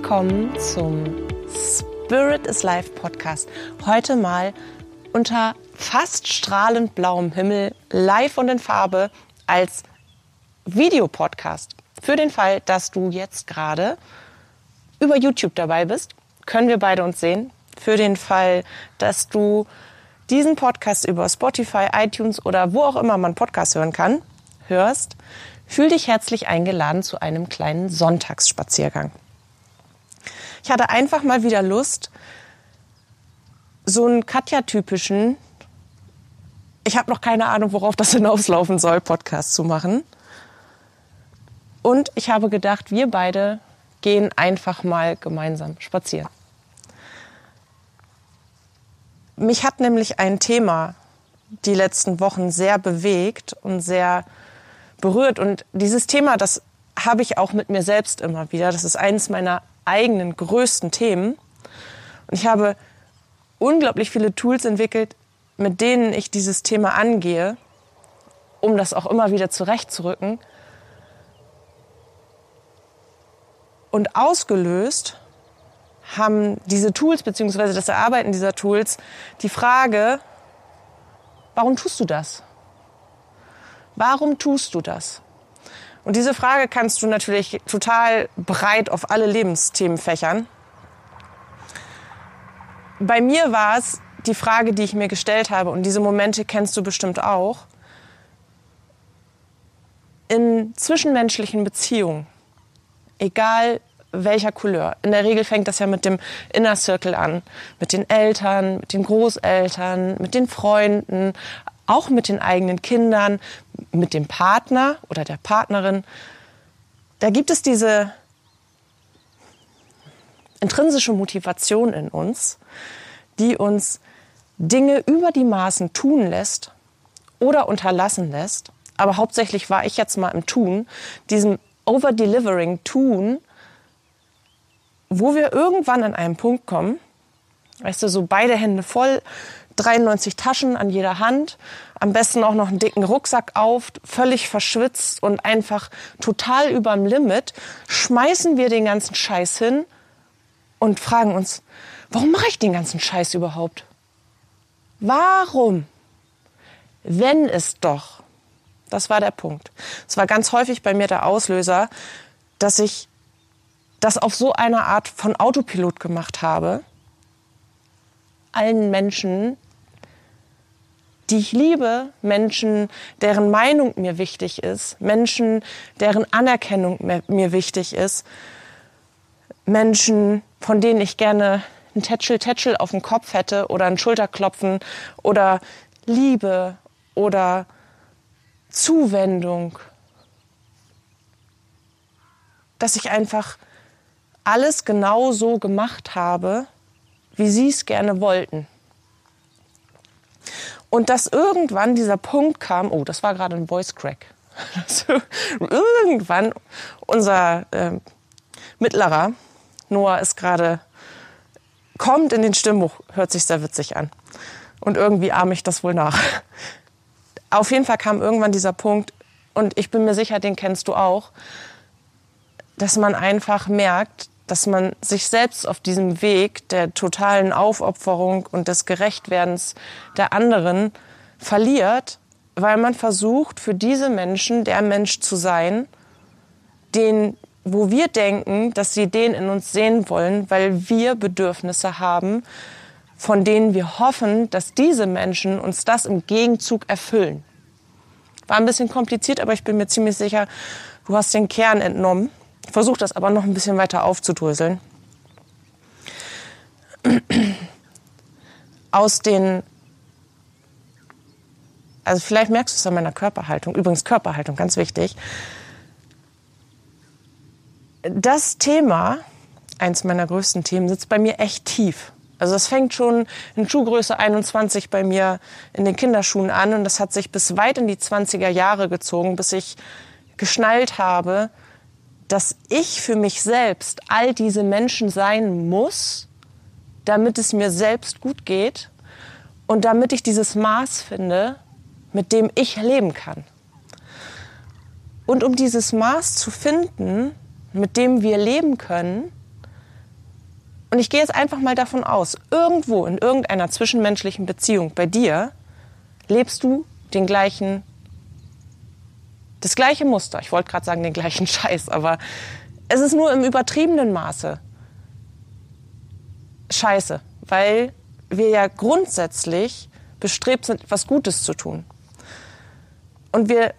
willkommen zum Spirit is Life Podcast. Heute mal unter fast strahlend blauem Himmel, live und in Farbe als Videopodcast. Für den Fall, dass du jetzt gerade über YouTube dabei bist, können wir beide uns sehen. Für den Fall, dass du diesen Podcast über Spotify, iTunes oder wo auch immer man Podcast hören kann, hörst, fühl dich herzlich eingeladen zu einem kleinen Sonntagsspaziergang. Ich hatte einfach mal wieder Lust, so einen Katja-typischen, ich habe noch keine Ahnung, worauf das hinauslaufen soll, Podcast zu machen. Und ich habe gedacht, wir beide gehen einfach mal gemeinsam spazieren. Mich hat nämlich ein Thema die letzten Wochen sehr bewegt und sehr berührt. Und dieses Thema, das habe ich auch mit mir selbst immer wieder. Das ist eines meiner eigenen größten Themen. Und ich habe unglaublich viele Tools entwickelt, mit denen ich dieses Thema angehe, um das auch immer wieder zurechtzurücken. Und ausgelöst haben diese Tools bzw. das Erarbeiten dieser Tools die Frage, warum tust du das? Warum tust du das? Und diese Frage kannst du natürlich total breit auf alle Lebensthemen fächern. Bei mir war es die Frage, die ich mir gestellt habe, und diese Momente kennst du bestimmt auch, in zwischenmenschlichen Beziehungen, egal welcher Couleur. In der Regel fängt das ja mit dem Inner Circle an, mit den Eltern, mit den Großeltern, mit den Freunden, auch mit den eigenen Kindern, mit dem Partner oder der Partnerin. Da gibt es diese intrinsische Motivation in uns, die uns Dinge über die Maßen tun lässt oder unterlassen lässt. Aber hauptsächlich war ich jetzt mal im Tun, diesem Over-Delivering Tun, wo wir irgendwann an einen Punkt kommen, weißt du, so beide Hände voll, 93 Taschen an jeder Hand, am besten auch noch einen dicken Rucksack auf, völlig verschwitzt und einfach total überm Limit, schmeißen wir den ganzen Scheiß hin und fragen uns, warum mache ich den ganzen Scheiß überhaupt? Warum? Wenn es doch. Das war der Punkt. Es war ganz häufig bei mir der Auslöser, dass ich das auf so eine Art von Autopilot gemacht habe, allen Menschen die ich liebe, Menschen, deren Meinung mir wichtig ist, Menschen, deren Anerkennung mir wichtig ist, Menschen, von denen ich gerne ein Tätschel-Tätschel auf dem Kopf hätte oder ein Schulterklopfen oder Liebe oder Zuwendung. Dass ich einfach alles genau so gemacht habe, wie sie es gerne wollten. Und dass irgendwann dieser Punkt kam, oh, das war gerade ein Voice Crack. irgendwann unser äh, Mittlerer, Noah ist gerade, kommt in den Stimmbuch, hört sich sehr witzig an. Und irgendwie ahme ich das wohl nach. Auf jeden Fall kam irgendwann dieser Punkt, und ich bin mir sicher, den kennst du auch, dass man einfach merkt, dass man sich selbst auf diesem Weg der totalen Aufopferung und des Gerechtwerdens der anderen verliert, weil man versucht, für diese Menschen der Mensch zu sein, den, wo wir denken, dass sie den in uns sehen wollen, weil wir Bedürfnisse haben, von denen wir hoffen, dass diese Menschen uns das im Gegenzug erfüllen. War ein bisschen kompliziert, aber ich bin mir ziemlich sicher, du hast den Kern entnommen. Versuche das aber noch ein bisschen weiter aufzudröseln. Aus den, also vielleicht merkst du es an meiner Körperhaltung, übrigens Körperhaltung, ganz wichtig. Das Thema, eins meiner größten Themen, sitzt bei mir echt tief. Also es fängt schon in Schuhgröße 21 bei mir in den Kinderschuhen an und das hat sich bis weit in die 20er Jahre gezogen, bis ich geschnallt habe, dass ich für mich selbst all diese Menschen sein muss, damit es mir selbst gut geht und damit ich dieses Maß finde, mit dem ich leben kann. Und um dieses Maß zu finden, mit dem wir leben können, Und ich gehe jetzt einfach mal davon aus, irgendwo in irgendeiner zwischenmenschlichen Beziehung bei dir lebst du den gleichen, das gleiche Muster. Ich wollte gerade sagen den gleichen Scheiß, aber es ist nur im übertriebenen Maße Scheiße, weil wir ja grundsätzlich bestrebt sind, etwas Gutes zu tun. Und wir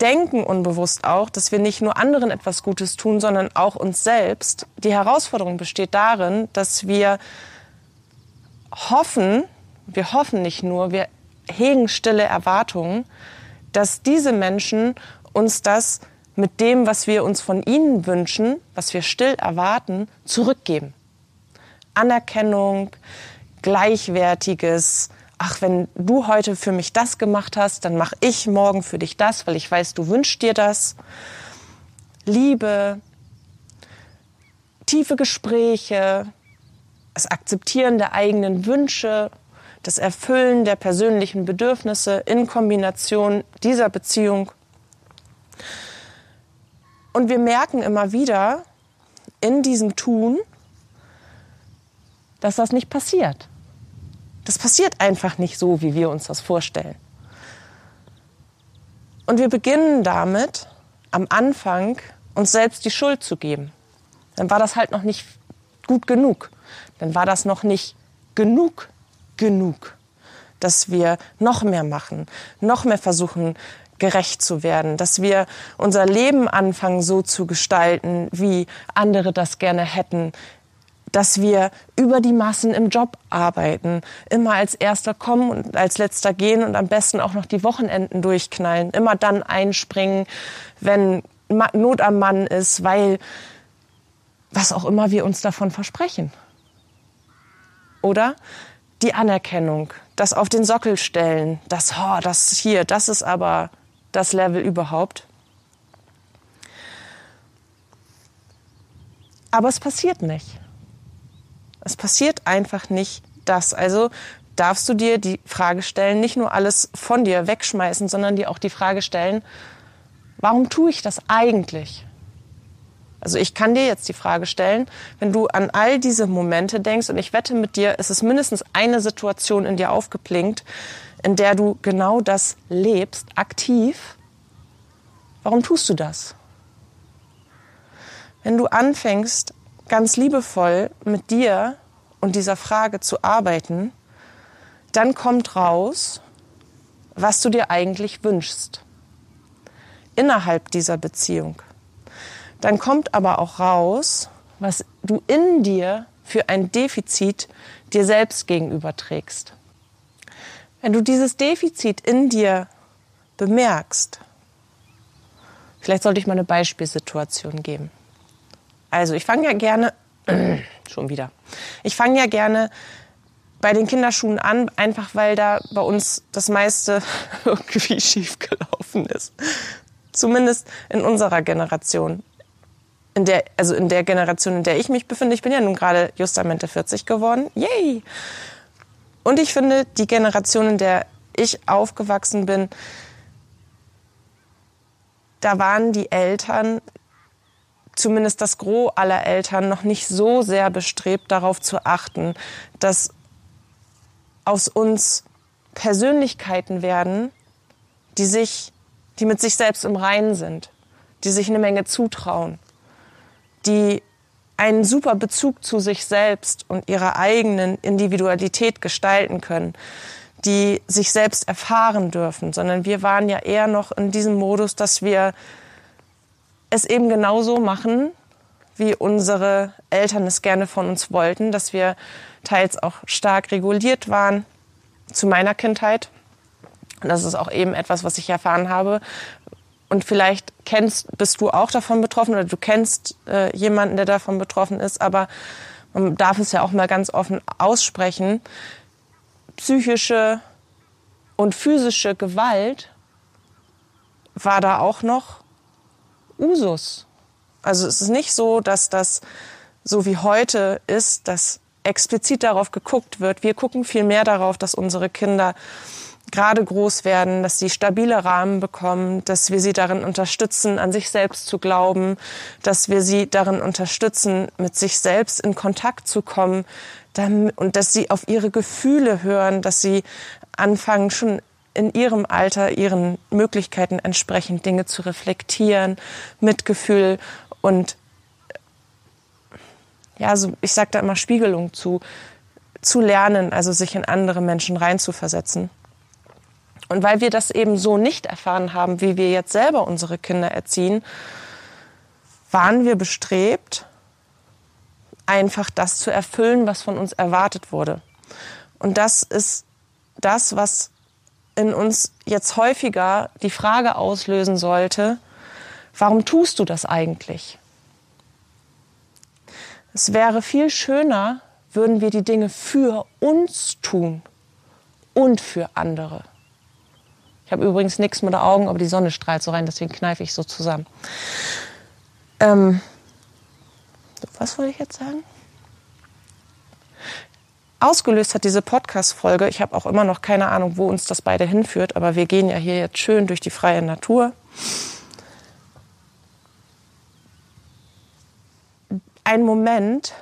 denken unbewusst auch, dass wir nicht nur anderen etwas Gutes tun, sondern auch uns selbst. Die Herausforderung besteht darin, dass wir hoffen, wir hoffen nicht nur, wir hegen stille Erwartungen, dass diese Menschen uns das mit dem, was wir uns von ihnen wünschen, was wir still erwarten, zurückgeben. Anerkennung, gleichwertiges, ach, wenn du heute für mich das gemacht hast, dann mache ich morgen für dich das, weil ich weiß, du wünschst dir das. Liebe, tiefe Gespräche, das Akzeptieren der eigenen Wünsche, das Erfüllen der persönlichen Bedürfnisse in Kombination dieser Beziehung. Und wir merken immer wieder in diesem Tun, dass das nicht passiert. Das passiert einfach nicht so, wie wir uns das vorstellen. Und wir beginnen damit, am Anfang uns selbst die Schuld zu geben. Dann war das halt noch nicht gut genug. Dann war das noch nicht genug genug, dass wir noch mehr machen, noch mehr versuchen, gerecht zu werden, dass wir unser Leben anfangen so zu gestalten, wie andere das gerne hätten, dass wir über die Massen im Job arbeiten, immer als erster kommen und als letzter gehen und am besten auch noch die Wochenenden durchknallen, immer dann einspringen, wenn Not am Mann ist, weil was auch immer wir uns davon versprechen. Oder die Anerkennung, das auf den Sockel stellen, das, oh, das hier, das ist aber das Level überhaupt. Aber es passiert nicht. Es passiert einfach nicht das. Also darfst du dir die Frage stellen, nicht nur alles von dir wegschmeißen, sondern dir auch die Frage stellen, warum tue ich das eigentlich? Also ich kann dir jetzt die Frage stellen, wenn du an all diese Momente denkst, und ich wette mit dir, es ist mindestens eine Situation in dir aufgeplinkt, in der du genau das lebst, aktiv. Warum tust du das? Wenn du anfängst, ganz liebevoll mit dir und dieser Frage zu arbeiten, dann kommt raus, was du dir eigentlich wünschst innerhalb dieser Beziehung. Dann kommt aber auch raus, was du in dir für ein Defizit dir selbst gegenüber trägst. Wenn du dieses Defizit in dir bemerkst, vielleicht sollte ich mal eine Beispielsituation geben. Also ich fange ja gerne, schon wieder, ich fange ja gerne bei den Kinderschuhen an, einfach weil da bei uns das meiste irgendwie schief gelaufen ist. Zumindest in unserer Generation in der, also in der Generation, in der ich mich befinde, ich bin ja nun gerade justamente 40 geworden. Yay! Und ich finde, die Generation, in der ich aufgewachsen bin, da waren die Eltern, zumindest das Gros aller Eltern, noch nicht so sehr bestrebt, darauf zu achten, dass aus uns Persönlichkeiten werden, die sich, die mit sich selbst im Reinen sind, die sich eine Menge zutrauen die einen super Bezug zu sich selbst und ihrer eigenen Individualität gestalten können, die sich selbst erfahren dürfen, sondern wir waren ja eher noch in diesem Modus, dass wir es eben genauso machen, wie unsere Eltern es gerne von uns wollten, dass wir teils auch stark reguliert waren zu meiner Kindheit. Und das ist auch eben etwas, was ich erfahren habe, und vielleicht kennst, bist du auch davon betroffen oder du kennst äh, jemanden, der davon betroffen ist, aber man darf es ja auch mal ganz offen aussprechen. Psychische und physische Gewalt war da auch noch Usus. Also es ist nicht so, dass das so wie heute ist, dass explizit darauf geguckt wird. Wir gucken viel mehr darauf, dass unsere Kinder gerade groß werden, dass sie stabile Rahmen bekommen, dass wir sie darin unterstützen, an sich selbst zu glauben, dass wir sie darin unterstützen, mit sich selbst in Kontakt zu kommen und dass sie auf ihre Gefühle hören, dass sie anfangen, schon in ihrem Alter, ihren Möglichkeiten entsprechend Dinge zu reflektieren, Mitgefühl und ja, so, ich sage da immer Spiegelung zu, zu lernen, also sich in andere Menschen reinzuversetzen. Und weil wir das eben so nicht erfahren haben, wie wir jetzt selber unsere Kinder erziehen, waren wir bestrebt, einfach das zu erfüllen, was von uns erwartet wurde. Und das ist das, was in uns jetzt häufiger die Frage auslösen sollte, warum tust du das eigentlich? Es wäre viel schöner, würden wir die Dinge für uns tun und für andere. Ich habe übrigens nichts mit den Augen, aber die Sonne strahlt so rein, deswegen kneife ich so zusammen. Ähm, was wollte ich jetzt sagen? Ausgelöst hat diese Podcast-Folge, ich habe auch immer noch keine Ahnung, wo uns das beide hinführt, aber wir gehen ja hier jetzt schön durch die freie Natur. Ein Moment,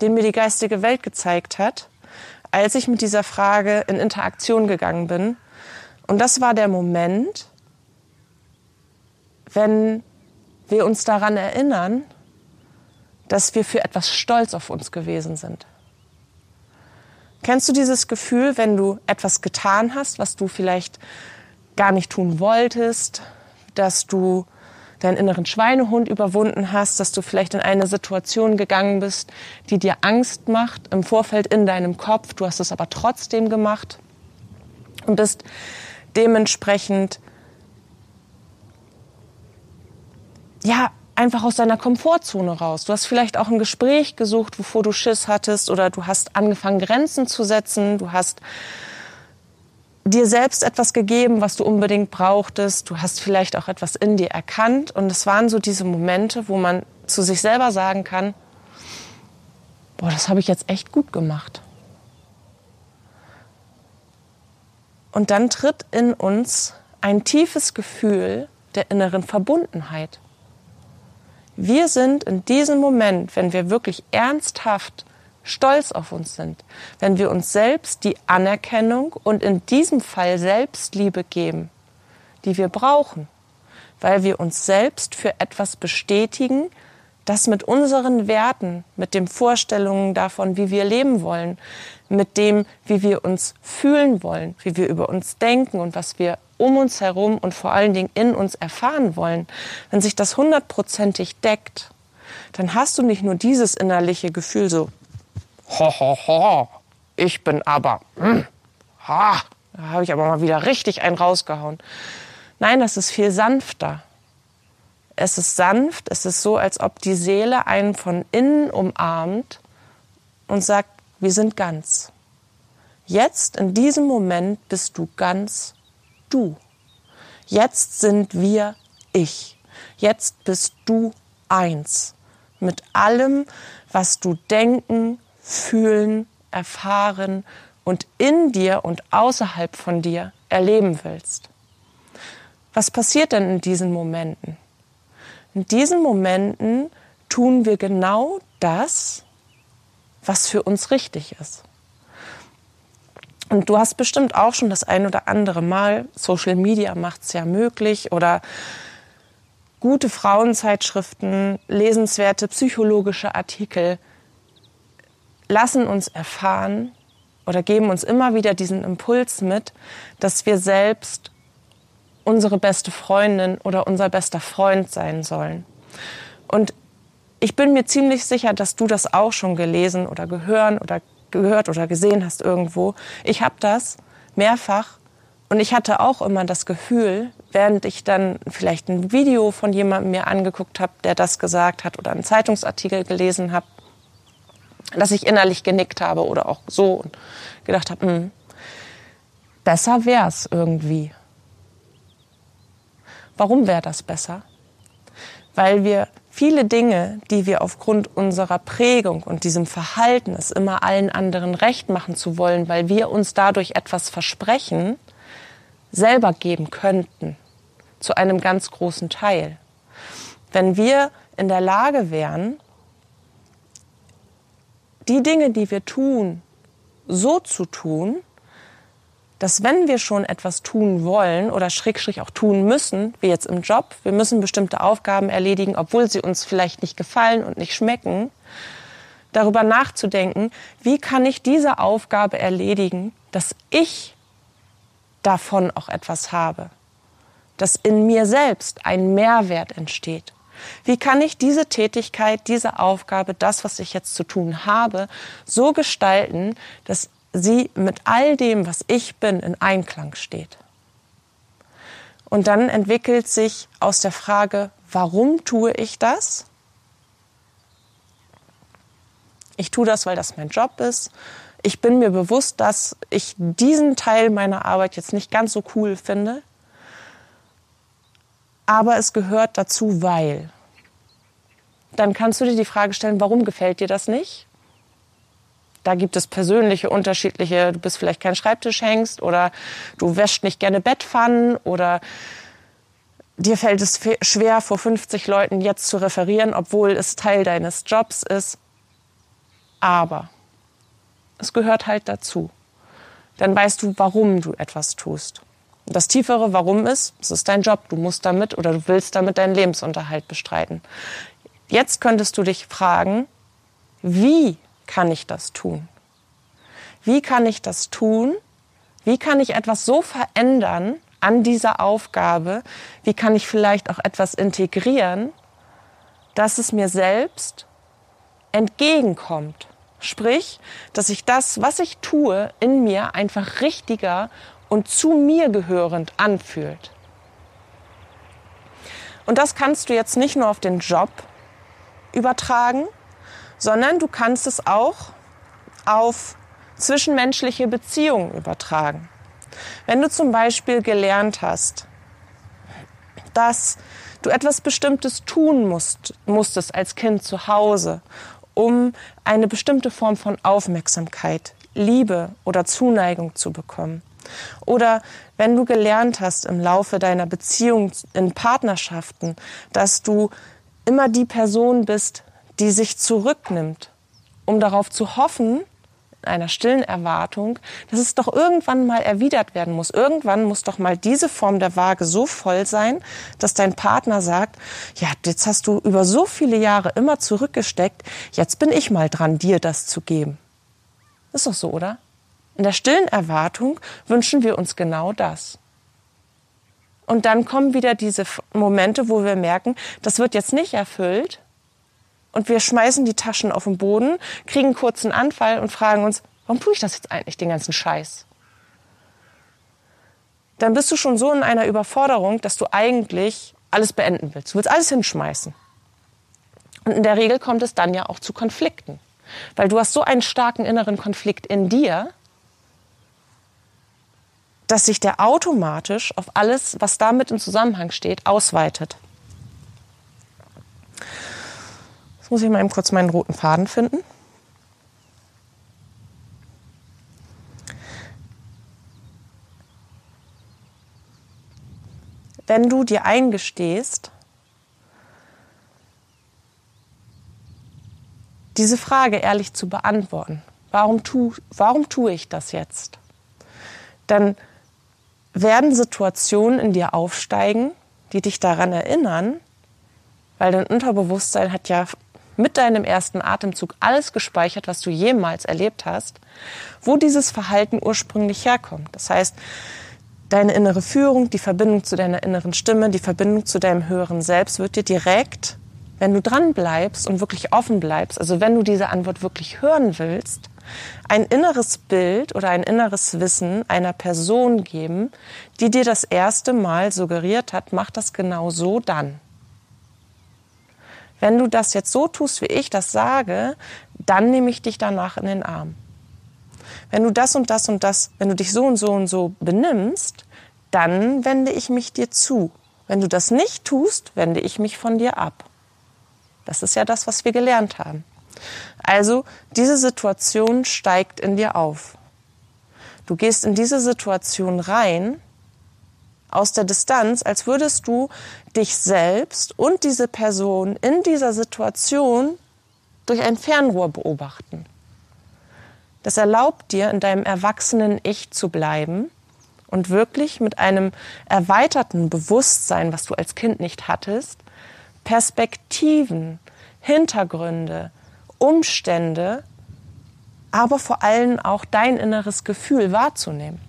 den mir die geistige Welt gezeigt hat, als ich mit dieser Frage in Interaktion gegangen bin. Und das war der Moment, wenn wir uns daran erinnern, dass wir für etwas stolz auf uns gewesen sind. Kennst du dieses Gefühl, wenn du etwas getan hast, was du vielleicht gar nicht tun wolltest, dass du deinen inneren Schweinehund überwunden hast, dass du vielleicht in eine Situation gegangen bist, die dir Angst macht im Vorfeld in deinem Kopf, du hast es aber trotzdem gemacht und bist dementsprechend ja einfach aus deiner Komfortzone raus. Du hast vielleicht auch ein Gespräch gesucht, wovor du Schiss hattest oder du hast angefangen Grenzen zu setzen, du hast dir selbst etwas gegeben, was du unbedingt brauchtest. Du hast vielleicht auch etwas in dir erkannt. Und es waren so diese Momente, wo man zu sich selber sagen kann, boah, das habe ich jetzt echt gut gemacht. Und dann tritt in uns ein tiefes Gefühl der inneren Verbundenheit. Wir sind in diesem Moment, wenn wir wirklich ernsthaft stolz auf uns sind, wenn wir uns selbst die Anerkennung und in diesem Fall Selbstliebe geben, die wir brauchen, weil wir uns selbst für etwas bestätigen, das mit unseren Werten, mit den Vorstellungen davon, wie wir leben wollen, mit dem, wie wir uns fühlen wollen, wie wir über uns denken und was wir um uns herum und vor allen Dingen in uns erfahren wollen, wenn sich das hundertprozentig deckt, dann hast du nicht nur dieses innerliche Gefühl so, ho, ho, ho, ich bin aber, hm, ha, da habe ich aber mal wieder richtig einen rausgehauen. Nein, das ist viel sanfter. Es ist sanft, es ist so, als ob die Seele einen von innen umarmt und sagt, wir sind ganz. Jetzt, in diesem Moment, bist du ganz du. Jetzt sind wir ich. Jetzt bist du eins mit allem, was du denken, fühlen, erfahren und in dir und außerhalb von dir erleben willst. Was passiert denn in diesen Momenten? In diesen Momenten tun wir genau das, was für uns richtig ist. Und du hast bestimmt auch schon das ein oder andere Mal, Social Media macht es ja möglich oder gute Frauenzeitschriften, lesenswerte psychologische Artikel lassen uns erfahren oder geben uns immer wieder diesen Impuls mit, dass wir selbst unsere beste Freundin oder unser bester Freund sein sollen. Und ich bin mir ziemlich sicher, dass du das auch schon gelesen oder gehört oder gehört oder gesehen hast irgendwo. Ich habe das mehrfach und ich hatte auch immer das Gefühl, während ich dann vielleicht ein Video von jemandem mir angeguckt habe, der das gesagt hat oder einen Zeitungsartikel gelesen habe, dass ich innerlich genickt habe oder auch so und gedacht habe, hm, besser wär's irgendwie. Warum wäre das besser? Weil wir viele Dinge, die wir aufgrund unserer Prägung und diesem Verhalten, es immer allen anderen recht machen zu wollen, weil wir uns dadurch etwas versprechen, selber geben könnten, zu einem ganz großen Teil. Wenn wir in der Lage wären, die Dinge, die wir tun, so zu tun, dass wenn wir schon etwas tun wollen oder schrägstrich auch tun müssen, wie jetzt im Job, wir müssen bestimmte Aufgaben erledigen, obwohl sie uns vielleicht nicht gefallen und nicht schmecken, darüber nachzudenken, wie kann ich diese Aufgabe erledigen, dass ich davon auch etwas habe, dass in mir selbst ein Mehrwert entsteht. Wie kann ich diese Tätigkeit, diese Aufgabe, das, was ich jetzt zu tun habe, so gestalten, dass sie mit all dem, was ich bin, in Einklang steht. Und dann entwickelt sich aus der Frage, warum tue ich das? Ich tue das, weil das mein Job ist. Ich bin mir bewusst, dass ich diesen Teil meiner Arbeit jetzt nicht ganz so cool finde. Aber es gehört dazu, weil. Dann kannst du dir die Frage stellen, warum gefällt dir das nicht? Da gibt es persönliche, unterschiedliche, du bist vielleicht kein Schreibtischhengst oder du wäschst nicht gerne Bettpfannen oder dir fällt es schwer, vor 50 Leuten jetzt zu referieren, obwohl es Teil deines Jobs ist. Aber es gehört halt dazu. Dann weißt du, warum du etwas tust. Das tiefere Warum ist, es ist dein Job, du musst damit oder du willst damit deinen Lebensunterhalt bestreiten. Jetzt könntest du dich fragen, wie kann ich das tun? Wie kann ich das tun? Wie kann ich etwas so verändern an dieser Aufgabe? Wie kann ich vielleicht auch etwas integrieren, dass es mir selbst entgegenkommt? Sprich, dass ich das, was ich tue, in mir einfach richtiger und zu mir gehörend anfühlt. Und das kannst du jetzt nicht nur auf den Job übertragen, sondern du kannst es auch auf zwischenmenschliche Beziehungen übertragen. Wenn du zum Beispiel gelernt hast, dass du etwas Bestimmtes tun musst, musstest als Kind zu Hause, um eine bestimmte Form von Aufmerksamkeit, Liebe oder Zuneigung zu bekommen. Oder wenn du gelernt hast im Laufe deiner Beziehung in Partnerschaften, dass du immer die Person bist, die sich zurücknimmt, um darauf zu hoffen, in einer stillen Erwartung, dass es doch irgendwann mal erwidert werden muss. Irgendwann muss doch mal diese Form der Waage so voll sein, dass dein Partner sagt, ja, jetzt hast du über so viele Jahre immer zurückgesteckt, jetzt bin ich mal dran, dir das zu geben. Ist doch so, oder? In der stillen Erwartung wünschen wir uns genau das. Und dann kommen wieder diese Momente, wo wir merken, das wird jetzt nicht erfüllt, und wir schmeißen die Taschen auf den Boden, kriegen einen kurzen Anfall und fragen uns, warum tue ich das jetzt eigentlich, den ganzen Scheiß? Dann bist du schon so in einer Überforderung, dass du eigentlich alles beenden willst. Du willst alles hinschmeißen. Und in der Regel kommt es dann ja auch zu Konflikten. Weil du hast so einen starken inneren Konflikt in dir, dass sich der automatisch auf alles, was damit im Zusammenhang steht, ausweitet. muss ich mal eben kurz meinen roten Faden finden. Wenn du dir eingestehst, diese Frage ehrlich zu beantworten, warum, tu, warum tue ich das jetzt? Dann werden Situationen in dir aufsteigen, die dich daran erinnern, weil dein Unterbewusstsein hat ja mit deinem ersten Atemzug alles gespeichert, was du jemals erlebt hast, wo dieses Verhalten ursprünglich herkommt. Das heißt, deine innere Führung, die Verbindung zu deiner inneren Stimme, die Verbindung zu deinem höheren Selbst wird dir direkt, wenn du dran bleibst und wirklich offen bleibst, also wenn du diese Antwort wirklich hören willst, ein inneres Bild oder ein inneres Wissen einer Person geben, die dir das erste Mal suggeriert hat, mach das genau so dann wenn du das jetzt so tust, wie ich das sage, dann nehme ich dich danach in den Arm. Wenn du das und das und das, wenn du dich so und so und so benimmst, dann wende ich mich dir zu. Wenn du das nicht tust, wende ich mich von dir ab. Das ist ja das, was wir gelernt haben. Also diese Situation steigt in dir auf. Du gehst in diese Situation rein aus der Distanz, als würdest du dich selbst und diese Person in dieser Situation durch ein Fernrohr beobachten. Das erlaubt dir, in deinem erwachsenen Ich zu bleiben und wirklich mit einem erweiterten Bewusstsein, was du als Kind nicht hattest, Perspektiven, Hintergründe, Umstände, aber vor allem auch dein inneres Gefühl wahrzunehmen.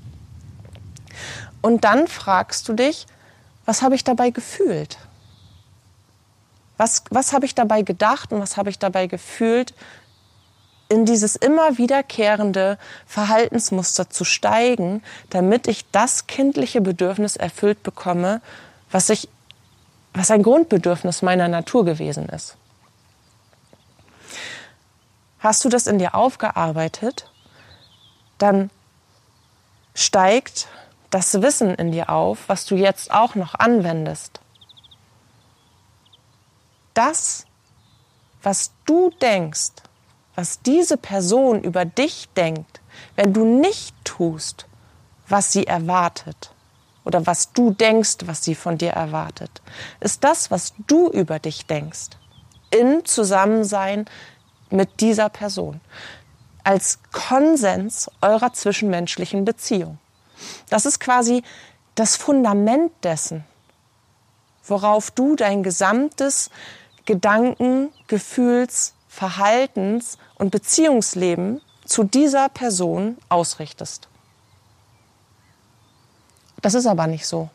Und dann fragst du dich, was habe ich dabei gefühlt? Was, was habe ich dabei gedacht und was habe ich dabei gefühlt, in dieses immer wiederkehrende Verhaltensmuster zu steigen, damit ich das kindliche Bedürfnis erfüllt bekomme, was ich, was ein Grundbedürfnis meiner Natur gewesen ist. Hast du das in dir aufgearbeitet, dann steigt das Wissen in dir auf, was du jetzt auch noch anwendest. Das, was du denkst, was diese Person über dich denkt, wenn du nicht tust, was sie erwartet oder was du denkst, was sie von dir erwartet, ist das, was du über dich denkst, in Zusammensein mit dieser Person, als Konsens eurer zwischenmenschlichen Beziehung. Das ist quasi das Fundament dessen, worauf du dein gesamtes Gedanken, Gefühls, Verhaltens und Beziehungsleben zu dieser Person ausrichtest. Das ist aber nicht so.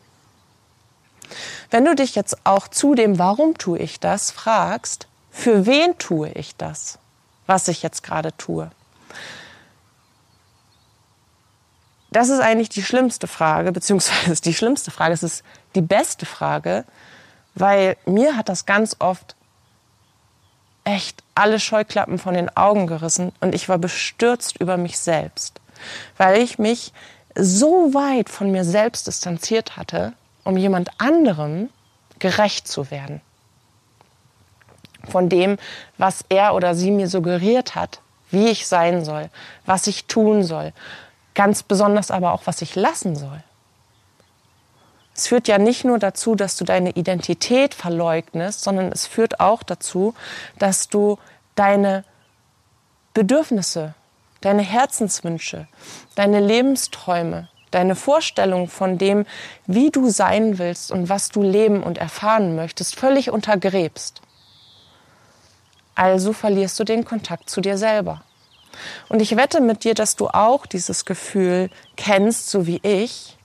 Wenn du dich jetzt auch zu dem Warum tue ich das fragst, für wen tue ich das, was ich jetzt gerade tue, das ist eigentlich die schlimmste Frage, beziehungsweise die schlimmste Frage, es ist die beste Frage, weil mir hat das ganz oft echt alle Scheuklappen von den Augen gerissen und ich war bestürzt über mich selbst, weil ich mich so weit von mir selbst distanziert hatte, um jemand anderem gerecht zu werden. Von dem, was er oder sie mir suggeriert hat, wie ich sein soll, was ich tun soll, Ganz besonders aber auch, was ich lassen soll. Es führt ja nicht nur dazu, dass du deine Identität verleugnest, sondern es führt auch dazu, dass du deine Bedürfnisse, deine Herzenswünsche, deine Lebensträume, deine Vorstellung von dem, wie du sein willst und was du leben und erfahren möchtest, völlig untergräbst. Also verlierst du den Kontakt zu dir selber. Und ich wette mit dir, dass du auch dieses Gefühl kennst, so wie ich.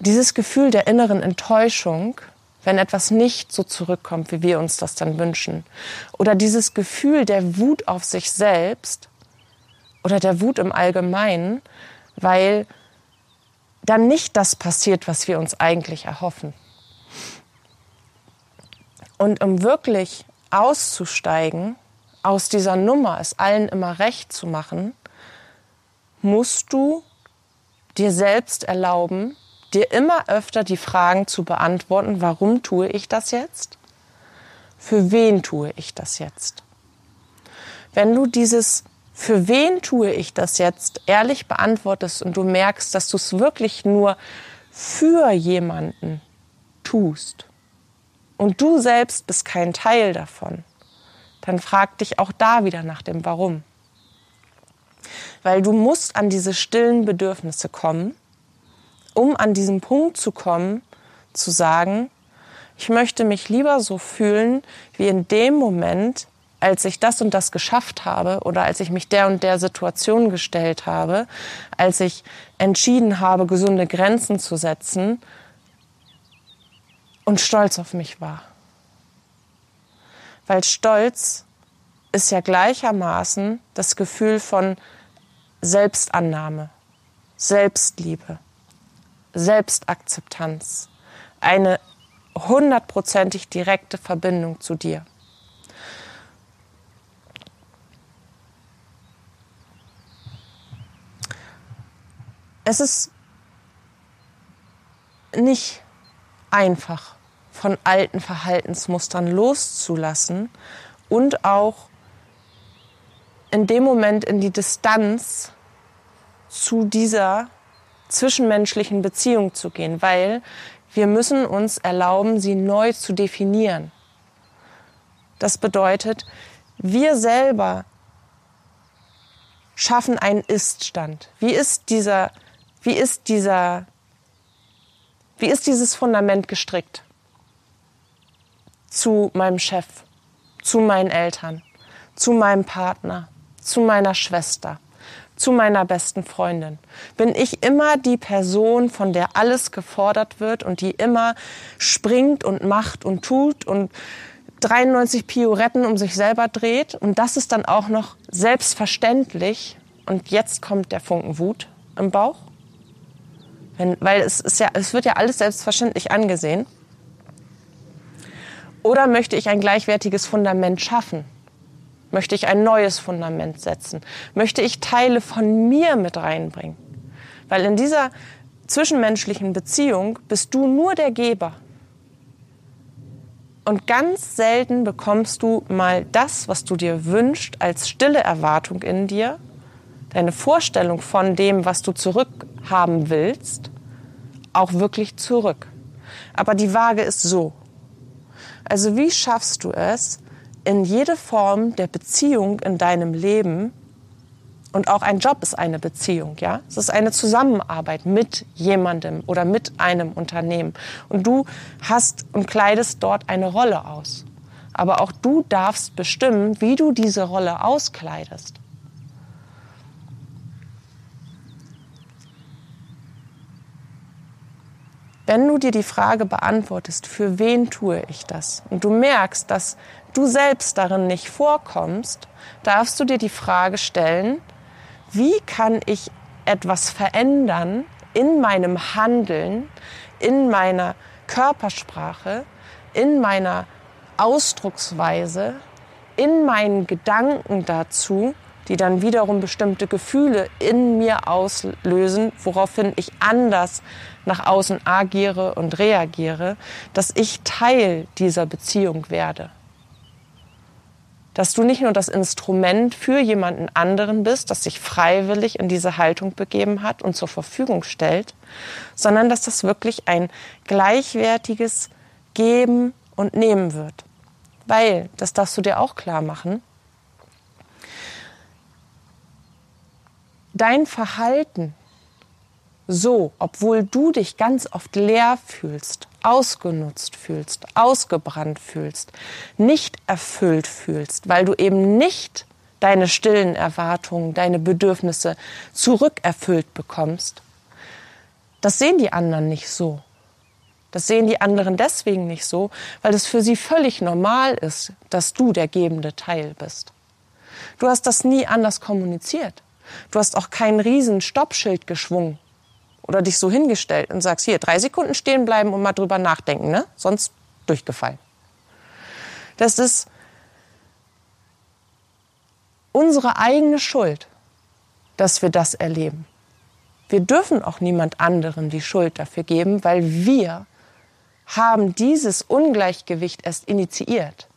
Dieses Gefühl der inneren Enttäuschung, wenn etwas nicht so zurückkommt, wie wir uns das dann wünschen. Oder dieses Gefühl der Wut auf sich selbst oder der Wut im Allgemeinen, weil dann nicht das passiert, was wir uns eigentlich erhoffen. Und um wirklich auszusteigen, aus dieser Nummer, es allen immer recht zu machen, musst du dir selbst erlauben, dir immer öfter die Fragen zu beantworten, warum tue ich das jetzt? Für wen tue ich das jetzt? Wenn du dieses für wen tue ich das jetzt ehrlich beantwortest und du merkst, dass du es wirklich nur für jemanden tust und du selbst bist kein Teil davon, dann frag dich auch da wieder nach dem Warum. Weil du musst an diese stillen Bedürfnisse kommen, um an diesen Punkt zu kommen, zu sagen, ich möchte mich lieber so fühlen, wie in dem Moment, als ich das und das geschafft habe oder als ich mich der und der Situation gestellt habe, als ich entschieden habe, gesunde Grenzen zu setzen und stolz auf mich war. Weil Stolz ist ja gleichermaßen das Gefühl von Selbstannahme, Selbstliebe, Selbstakzeptanz, eine hundertprozentig direkte Verbindung zu dir. Es ist nicht einfach von alten Verhaltensmustern loszulassen und auch in dem Moment in die Distanz zu dieser zwischenmenschlichen Beziehung zu gehen, weil wir müssen uns erlauben, sie neu zu definieren. Das bedeutet, wir selber schaffen einen Iststand. Wie ist dieser, wie ist dieser, wie ist dieses Fundament gestrickt? Zu meinem Chef, zu meinen Eltern, zu meinem Partner, zu meiner Schwester, zu meiner besten Freundin? Bin ich immer die Person, von der alles gefordert wird und die immer springt und macht und tut und 93 Pioretten um sich selber dreht und das ist dann auch noch selbstverständlich und jetzt kommt der Funken Wut im Bauch? Wenn, weil es, ist ja, es wird ja alles selbstverständlich angesehen. Oder möchte ich ein gleichwertiges Fundament schaffen? Möchte ich ein neues Fundament setzen? Möchte ich Teile von mir mit reinbringen? Weil in dieser zwischenmenschlichen Beziehung bist du nur der Geber. Und ganz selten bekommst du mal das, was du dir wünschst, als stille Erwartung in dir, deine Vorstellung von dem, was du zurückhaben willst, auch wirklich zurück. Aber die Waage ist so. Also wie schaffst du es, in jede Form der Beziehung in deinem Leben und auch ein Job ist eine Beziehung, ja? Es ist eine Zusammenarbeit mit jemandem oder mit einem Unternehmen. Und du hast und kleidest dort eine Rolle aus. Aber auch du darfst bestimmen, wie du diese Rolle auskleidest. Wenn du dir die Frage beantwortest, für wen tue ich das? Und du merkst, dass du selbst darin nicht vorkommst, darfst du dir die Frage stellen, wie kann ich etwas verändern in meinem Handeln, in meiner Körpersprache, in meiner Ausdrucksweise, in meinen Gedanken dazu, die dann wiederum bestimmte Gefühle in mir auslösen, woraufhin ich anders nach außen agiere und reagiere, dass ich Teil dieser Beziehung werde. Dass du nicht nur das Instrument für jemanden anderen bist, das sich freiwillig in diese Haltung begeben hat und zur Verfügung stellt, sondern dass das wirklich ein gleichwertiges Geben und Nehmen wird. Weil, das darfst du dir auch klar machen, dein Verhalten so, obwohl du dich ganz oft leer fühlst, ausgenutzt fühlst, ausgebrannt fühlst, nicht erfüllt fühlst, weil du eben nicht deine stillen Erwartungen, deine Bedürfnisse zurückerfüllt bekommst, das sehen die anderen nicht so. Das sehen die anderen deswegen nicht so, weil es für sie völlig normal ist, dass du der gebende Teil bist. Du hast das nie anders kommuniziert. Du hast auch kein riesen Stoppschild geschwungen oder dich so hingestellt und sagst, hier, drei Sekunden stehen bleiben und mal drüber nachdenken, ne? sonst durchgefallen. Das ist unsere eigene Schuld, dass wir das erleben. Wir dürfen auch niemand anderen die Schuld dafür geben, weil wir haben dieses Ungleichgewicht erst initiiert.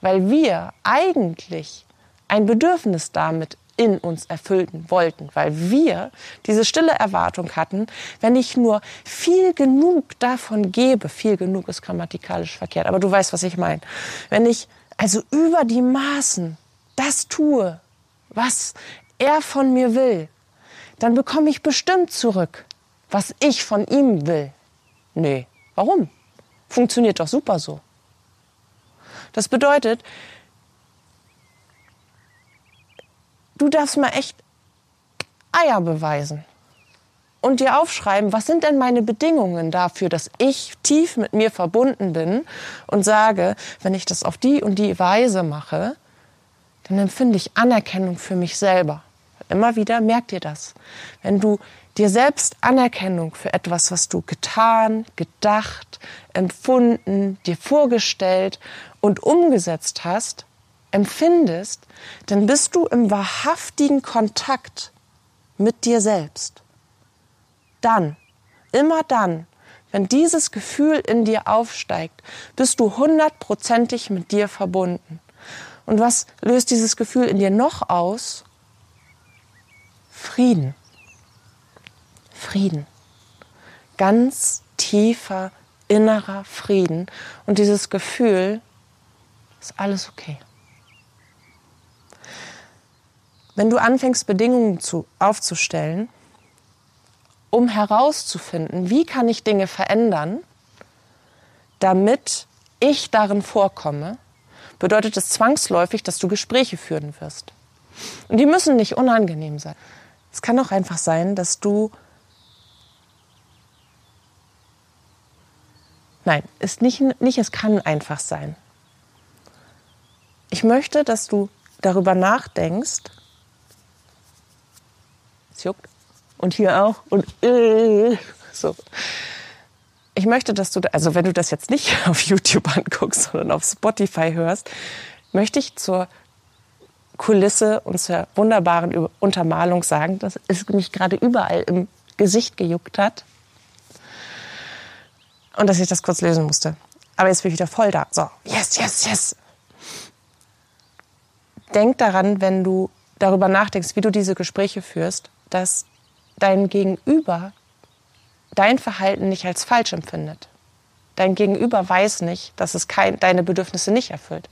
Weil wir eigentlich ein Bedürfnis damit in uns erfüllten wollten, weil wir diese stille Erwartung hatten, wenn ich nur viel genug davon gebe, viel genug ist grammatikalisch verkehrt, aber du weißt, was ich meine. Wenn ich also über die Maßen das tue, was er von mir will, dann bekomme ich bestimmt zurück, was ich von ihm will. Nee, warum? Funktioniert doch super so. Das bedeutet, du darfst mal echt Eier beweisen und dir aufschreiben, was sind denn meine Bedingungen dafür, dass ich tief mit mir verbunden bin und sage, wenn ich das auf die und die Weise mache, dann empfinde ich Anerkennung für mich selber. Immer wieder merkt ihr das. Wenn du dir selbst Anerkennung für etwas, was du getan, gedacht, empfunden, dir vorgestellt und umgesetzt hast, empfindest, dann bist du im wahrhaftigen Kontakt mit dir selbst. Dann, immer dann, wenn dieses Gefühl in dir aufsteigt, bist du hundertprozentig mit dir verbunden. Und was löst dieses Gefühl in dir noch aus? Frieden. Frieden. Ganz tiefer innerer Frieden. Und dieses Gefühl ist alles okay. Wenn du anfängst, Bedingungen zu, aufzustellen, um herauszufinden, wie kann ich Dinge verändern, damit ich darin vorkomme, bedeutet es zwangsläufig, dass du Gespräche führen wirst. Und die müssen nicht unangenehm sein. Es kann auch einfach sein, dass du Nein, ist nicht, nicht, es kann einfach sein. Ich möchte, dass du darüber nachdenkst. Es juckt. Und hier auch. Und äh, so. Ich möchte, dass du, also wenn du das jetzt nicht auf YouTube anguckst, sondern auf Spotify hörst, möchte ich zur Kulisse und zur wunderbaren Untermalung sagen, dass es mich gerade überall im Gesicht gejuckt hat und dass ich das kurz lesen musste. Aber jetzt bin ich wieder voll da. So, yes, yes, yes. Denk daran, wenn du darüber nachdenkst, wie du diese Gespräche führst, dass dein Gegenüber dein Verhalten nicht als falsch empfindet. Dein Gegenüber weiß nicht, dass es kein, deine Bedürfnisse nicht erfüllt.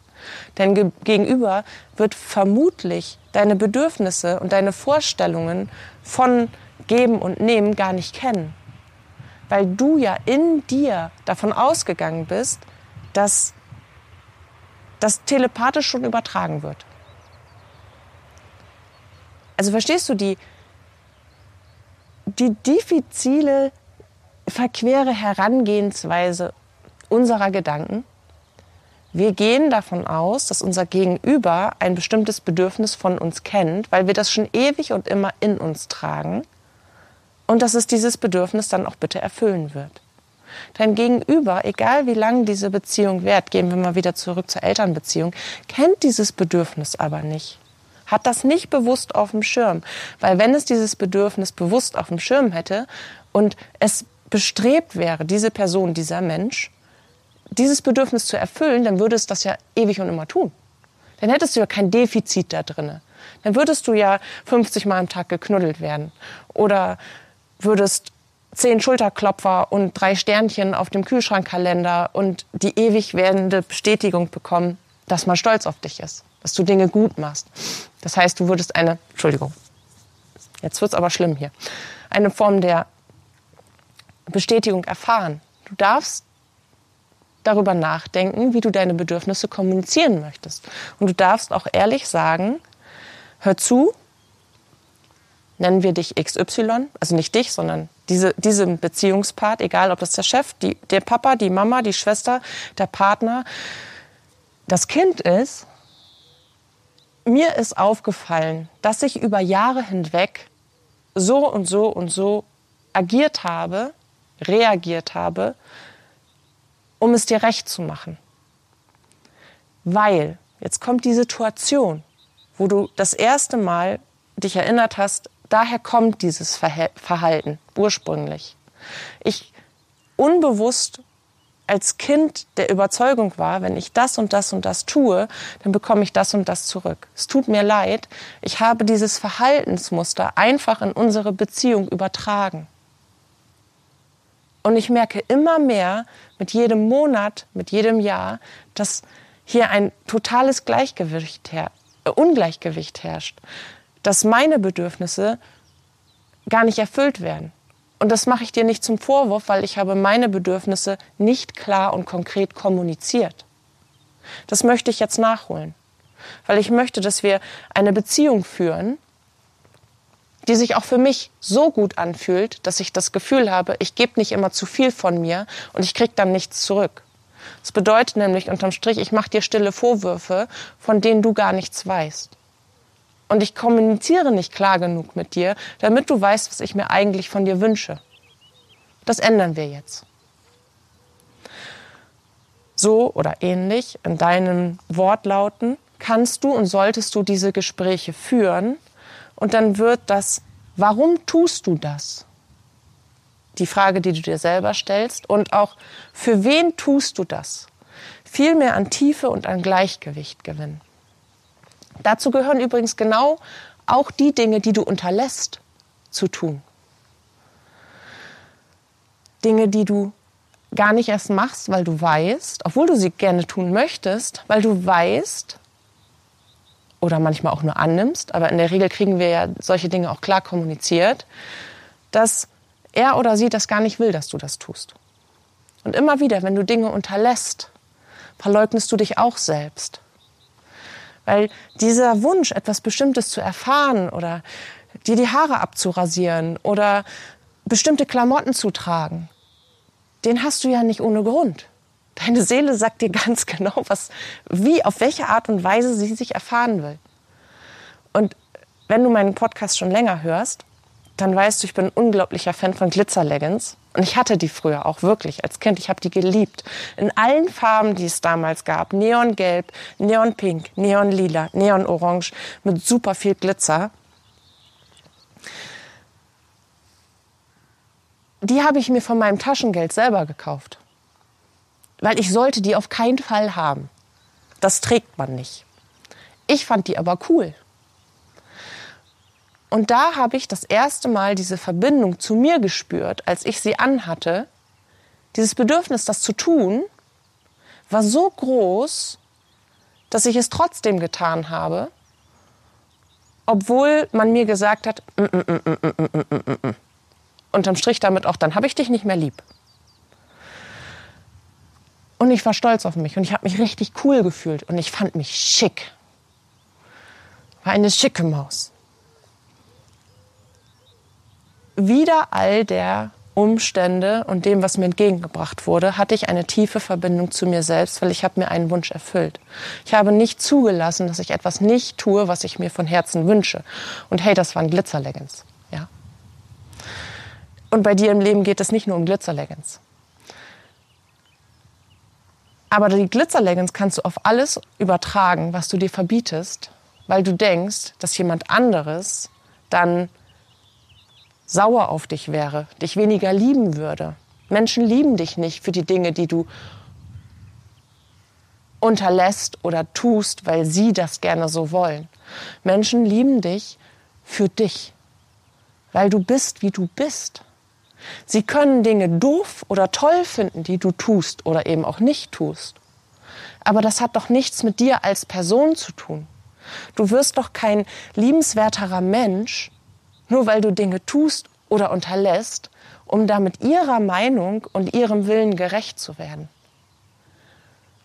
Dein Ge Gegenüber wird vermutlich deine Bedürfnisse und deine Vorstellungen von Geben und Nehmen gar nicht kennen weil du ja in dir davon ausgegangen bist, dass das telepathisch schon übertragen wird. Also verstehst du die, die diffizile, verquere Herangehensweise unserer Gedanken? Wir gehen davon aus, dass unser Gegenüber ein bestimmtes Bedürfnis von uns kennt, weil wir das schon ewig und immer in uns tragen und dass es dieses Bedürfnis dann auch bitte erfüllen wird. Dein Gegenüber, egal wie lang diese Beziehung währt, gehen wir mal wieder zurück zur Elternbeziehung, kennt dieses Bedürfnis aber nicht. Hat das nicht bewusst auf dem Schirm. Weil wenn es dieses Bedürfnis bewusst auf dem Schirm hätte und es bestrebt wäre, diese Person, dieser Mensch, dieses Bedürfnis zu erfüllen, dann würde es das ja ewig und immer tun. Dann hättest du ja kein Defizit da drinne. Dann würdest du ja 50 Mal am Tag geknuddelt werden oder würdest zehn Schulterklopfer und drei Sternchen auf dem Kühlschrankkalender und die ewig werdende Bestätigung bekommen, dass man stolz auf dich ist, dass du Dinge gut machst. Das heißt, du würdest eine, Entschuldigung, jetzt wird's aber schlimm hier, eine Form der Bestätigung erfahren. Du darfst darüber nachdenken, wie du deine Bedürfnisse kommunizieren möchtest. Und du darfst auch ehrlich sagen, hör zu, nennen wir dich XY, also nicht dich, sondern diese, diesen Beziehungspart, egal ob das der Chef, die, der Papa, die Mama, die Schwester, der Partner, das Kind ist, mir ist aufgefallen, dass ich über Jahre hinweg so und so und so agiert habe, reagiert habe, um es dir recht zu machen. Weil jetzt kommt die Situation, wo du das erste Mal dich erinnert hast, daher kommt dieses Verhalten ursprünglich. Ich unbewusst als Kind der Überzeugung war, wenn ich das und das und das tue, dann bekomme ich das und das zurück. Es tut mir leid, ich habe dieses Verhaltensmuster einfach in unsere Beziehung übertragen. Und ich merke immer mehr mit jedem Monat, mit jedem Jahr, dass hier ein totales Gleichgewicht her äh, Ungleichgewicht herrscht dass meine Bedürfnisse gar nicht erfüllt werden. Und das mache ich dir nicht zum Vorwurf, weil ich habe meine Bedürfnisse nicht klar und konkret kommuniziert. Das möchte ich jetzt nachholen, weil ich möchte, dass wir eine Beziehung führen, die sich auch für mich so gut anfühlt, dass ich das Gefühl habe, ich gebe nicht immer zu viel von mir und ich kriege dann nichts zurück. Das bedeutet nämlich unterm Strich, ich mache dir stille Vorwürfe, von denen du gar nichts weißt und ich kommuniziere nicht klar genug mit dir, damit du weißt, was ich mir eigentlich von dir wünsche. Das ändern wir jetzt. So oder ähnlich in deinen Wortlauten kannst du und solltest du diese Gespräche führen und dann wird das, warum tust du das? die Frage, die du dir selber stellst und auch für wen tust du das? Viel mehr an Tiefe und an Gleichgewicht gewinnen. Dazu gehören übrigens genau auch die Dinge, die du unterlässt zu tun. Dinge, die du gar nicht erst machst, weil du weißt, obwohl du sie gerne tun möchtest, weil du weißt oder manchmal auch nur annimmst, aber in der Regel kriegen wir ja solche Dinge auch klar kommuniziert, dass er oder sie das gar nicht will, dass du das tust. Und immer wieder, wenn du Dinge unterlässt, verleugnest du dich auch selbst. Weil dieser Wunsch, etwas Bestimmtes zu erfahren oder dir die Haare abzurasieren oder bestimmte Klamotten zu tragen, den hast du ja nicht ohne Grund. Deine Seele sagt dir ganz genau, was, wie, auf welche Art und Weise sie sich erfahren will. Und wenn du meinen Podcast schon länger hörst, dann weißt du, ich bin ein unglaublicher Fan von Glitzer-Leggings. Und ich hatte die früher auch wirklich als Kind. Ich habe die geliebt. In allen Farben, die es damals gab. Neongelb, Neonpink, Neonlila, Neonorange mit super viel Glitzer. Die habe ich mir von meinem Taschengeld selber gekauft. Weil ich sollte die auf keinen Fall haben. Das trägt man nicht. Ich fand die aber cool. Und da habe ich das erste Mal diese Verbindung zu mir gespürt, als ich sie anhatte. Dieses Bedürfnis, das zu tun, war so groß, dass ich es trotzdem getan habe, obwohl man mir gesagt hat, mm, mm, mm, unterm Strich damit auch, dann habe ich dich nicht mehr lieb. Und ich war stolz auf mich und ich habe mich richtig cool gefühlt und ich fand mich schick. War eine schicke Maus wieder all der Umstände und dem, was mir entgegengebracht wurde, hatte ich eine tiefe Verbindung zu mir selbst, weil ich habe mir einen Wunsch erfüllt. Ich habe nicht zugelassen, dass ich etwas nicht tue, was ich mir von Herzen wünsche. Und hey, das waren Glitzerleggings, ja. Und bei dir im Leben geht es nicht nur um Glitzerleggings. Aber die Glitzerleggings kannst du auf alles übertragen, was du dir verbietest, weil du denkst, dass jemand anderes dann sauer auf dich wäre, dich weniger lieben würde. Menschen lieben dich nicht für die Dinge, die du unterlässt oder tust, weil sie das gerne so wollen. Menschen lieben dich für dich, weil du bist, wie du bist. Sie können Dinge doof oder toll finden, die du tust oder eben auch nicht tust. Aber das hat doch nichts mit dir als Person zu tun. Du wirst doch kein liebenswerterer Mensch, nur weil du Dinge tust oder unterlässt, um damit ihrer Meinung und ihrem Willen gerecht zu werden.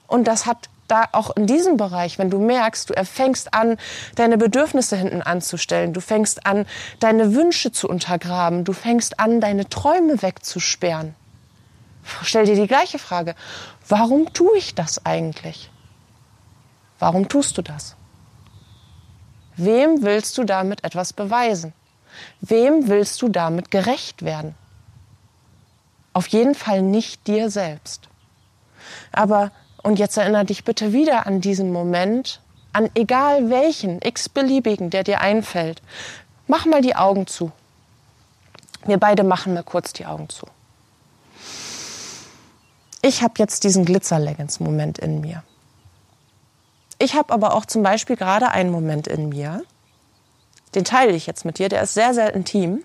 Und das hat da auch in diesem Bereich, wenn du merkst, du fängst an, deine Bedürfnisse hinten anzustellen, du fängst an, deine Wünsche zu untergraben, du fängst an, deine Träume wegzusperren. Stell dir die gleiche Frage. Warum tue ich das eigentlich? Warum tust du das? Wem willst du damit etwas beweisen? Wem willst du damit gerecht werden? Auf jeden Fall nicht dir selbst. Aber, und jetzt erinnere dich bitte wieder an diesen Moment, an egal welchen, x-beliebigen, der dir einfällt. Mach mal die Augen zu. Wir beide machen mal kurz die Augen zu. Ich habe jetzt diesen Glitzer-Leggings-Moment in mir. Ich habe aber auch zum Beispiel gerade einen Moment in mir, den teile ich jetzt mit dir, der ist sehr, sehr intim,